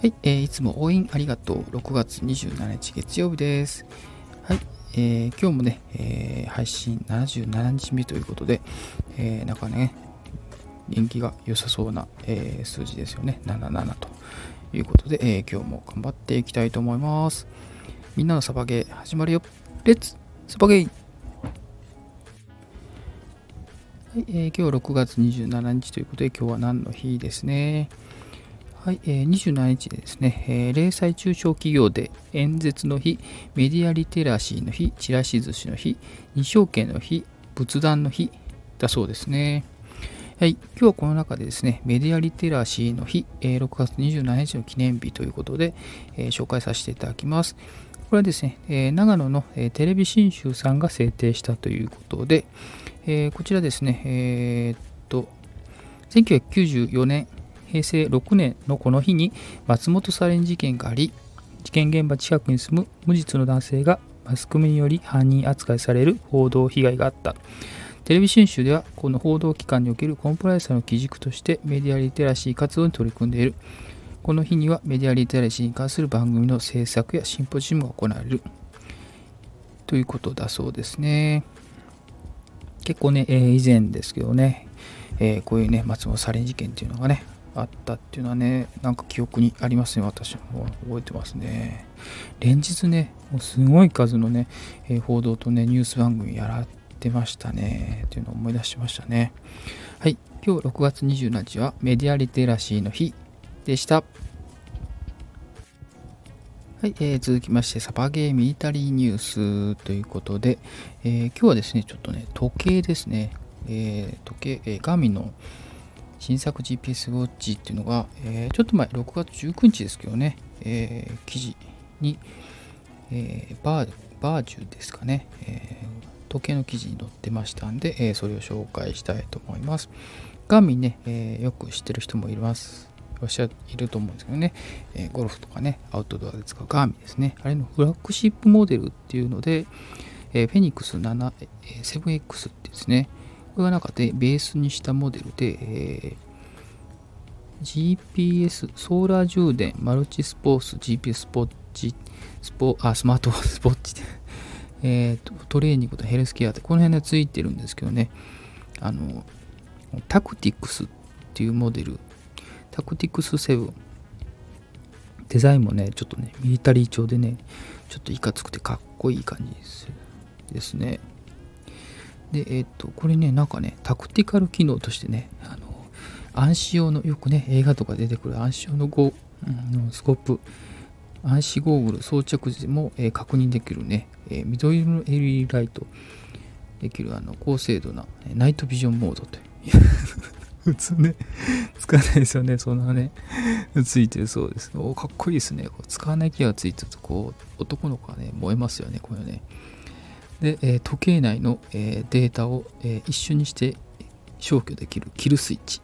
はい、えー、いつも応援ありがとう。6月27日月曜日です。はい、えー、今日もね、えー、配信77日目ということで、えー、なんかね、人気が良さそうな、え、数字ですよね。77ということで、え、今日も頑張っていきたいと思います。みんなのサバゲー始まるよ。レッツサバゲーはい、えー、今日6月27日ということで、今日は何の日ですね。はい、えー、27日ですね、えー、零細中小企業で演説の日、メディアリテラシーの日、チラシ寿司の日、二証券の日、仏壇の日だそうですね。はい、今日はこの中でですね、メディアリテラシーの日、えー、6月27日の記念日ということで、えー、紹介させていただきます。これはですね、え、長野の、えテレビ新州さんが制定したということで、えこちらですね、えっと、1994年平成6年のこの日に松本サレン事件があり、事件現場近くに住む無実の男性がマスコミにより犯人扱いされる報道被害があった。テレビ新州ではこの報道機関におけるコンプライアンスの基軸としてメディアリテラシー活動に取り組んでいる。この日にはメディアリテラシーに関する番組の制作やシンポジウムが行われる。ということだそうですね。結構ね、えー、以前ですけどね、えー、こういうね、松本サレン事件っていうのがね、あったっていうのはね、なんか記憶にありますね、私も覚えてますね。連日ね、もうすごい数のね、え、報道とね、ニュース番組やらってましたね、っていうのを思い出しましたね。はい、今日6月27日はメディアリテラシーの日でした。はい、えー、続きまして、サバゲーミリタリーニュースということで、えー、今日はですね、ちょっとね、時計ですね、えー、時計、えー、ガミの新作 GPS ウォッチっていうのが、えー、ちょっと前、6月19日ですけどね、えー、記事に、えー、バーバージュですかね、え時計の記事に載ってましたんで、えそれを紹介したいと思います。ガーミンね、えよく知ってる人もいます。いらっしゃいると思うんですけどね、えゴルフとかね、アウトドアで使うガーミンですね。あれのフラッグシップモデルっていうので、えフェニックス7、7X ってですね、これが中でベースにしたモデルで、えー、GPS、ソーラー充電、マルチスポーツ、GPS スポッチ、スポあスマート スポッチえーと、トレーニングとヘルスケアってこの辺でついてるんですけどね、あの、タクティクスっていうモデル、タクティクス7、デザインもね、ちょっとね、ミリタリー調でね、ちょっといかつくてかっこいい感じですですね。で、えっ、と、これね、なんかね、タクティカル機能としてね、あの、暗視用の、よくね、映画とか出てくる暗視用のゴ、うん、スコープ、暗視ゴーグル装着時も、えー、確認できるね、えー、緑色の LED ライトできるあの高精度な、ね、ナイトビジョンモードという。普通ね、使わないですよね、そんなね、ついてるそうです。おかっこいいですね。こう使わない気がついてると、こう、男の子はね、燃えますよね、これね。で、えー、時計内の、えー、データを、えー、一緒にして消去できるキルスイッチ。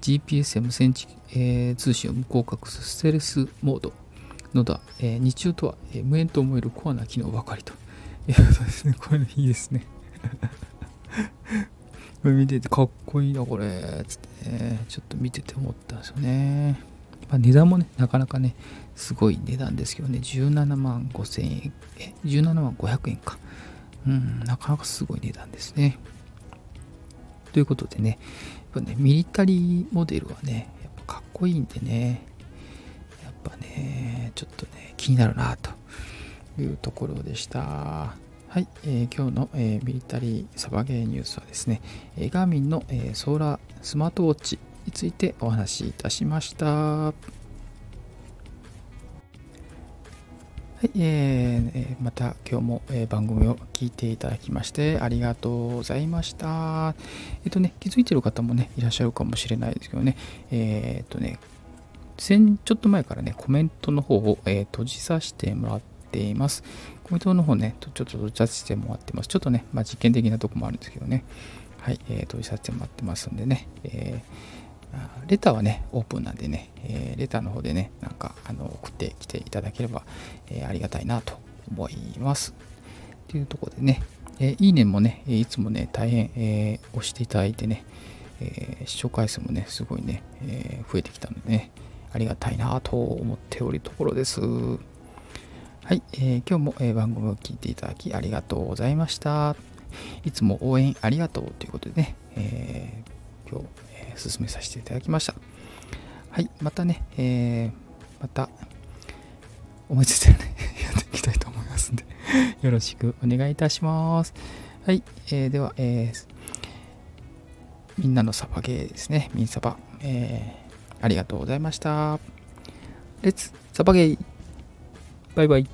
GPS や無線、え通信を無効隠すステレスモード。のだ、え日中とは、え無縁と思えるコアな機能ばかりと。いうことですね。これいいですね。これ見ててかっこいいなこれ。つってね。ちょっと見てて思ったんですよね。まあ、値段もね、なかなかね、すごい値段ですけどね、17万5千円、え、17万500円か。うん、なかなかすごい値段ですね。ということでね、やっぱね、ミリタリーモデルはね、やっぱかっこいいんでね、やっぱね、ちょっとね、気になるなというところでした。はい、えー、今日の、えー、ミリタリーサバゲーニュースはですね、え、ガーミンの、えー、ソーラースマートウォッチについてお話しいたしました。はい、えー、また今日も、番組を聞いていただきましてありがとうございました。えっ、とね、気づいてる方もね、いらっしゃるかもしれないですけどね、えっ、とね、先ちょっと前からね、コメントの方を、えー、閉じさせてもらっています。コメントの方ね、ちょっと閉じさせてもらってます。ちょっとね、まあ、実験的なとこもあるんですけどね、はい、えー、閉じさせてもらってますんでね、えーレターはね、オープンなんでね、えー、レターの方でね、なんかあの送ってきていただければ、えー、ありがたいなと思います。というところでね、えー、いいねもね、いつもね、大変、え押していただいてね、え視聴回数もね、すごいね、え増えてきたのでね、ありがたいなと思っておるところです。はい、え、今日も、え、番組を聞いていただきありがとうございました。いつも応援ありがとうということでね、えー、今日、えー、進めさせていただきました。はい、またね、えー、また思いついてね、やっていきたいと思いますんで よろしくお願いいたします。はい、えー、では、えー、みんなのサバゲーですね、ミンサバ、えー、ありがとうございました。レッツサバゲーバイバイ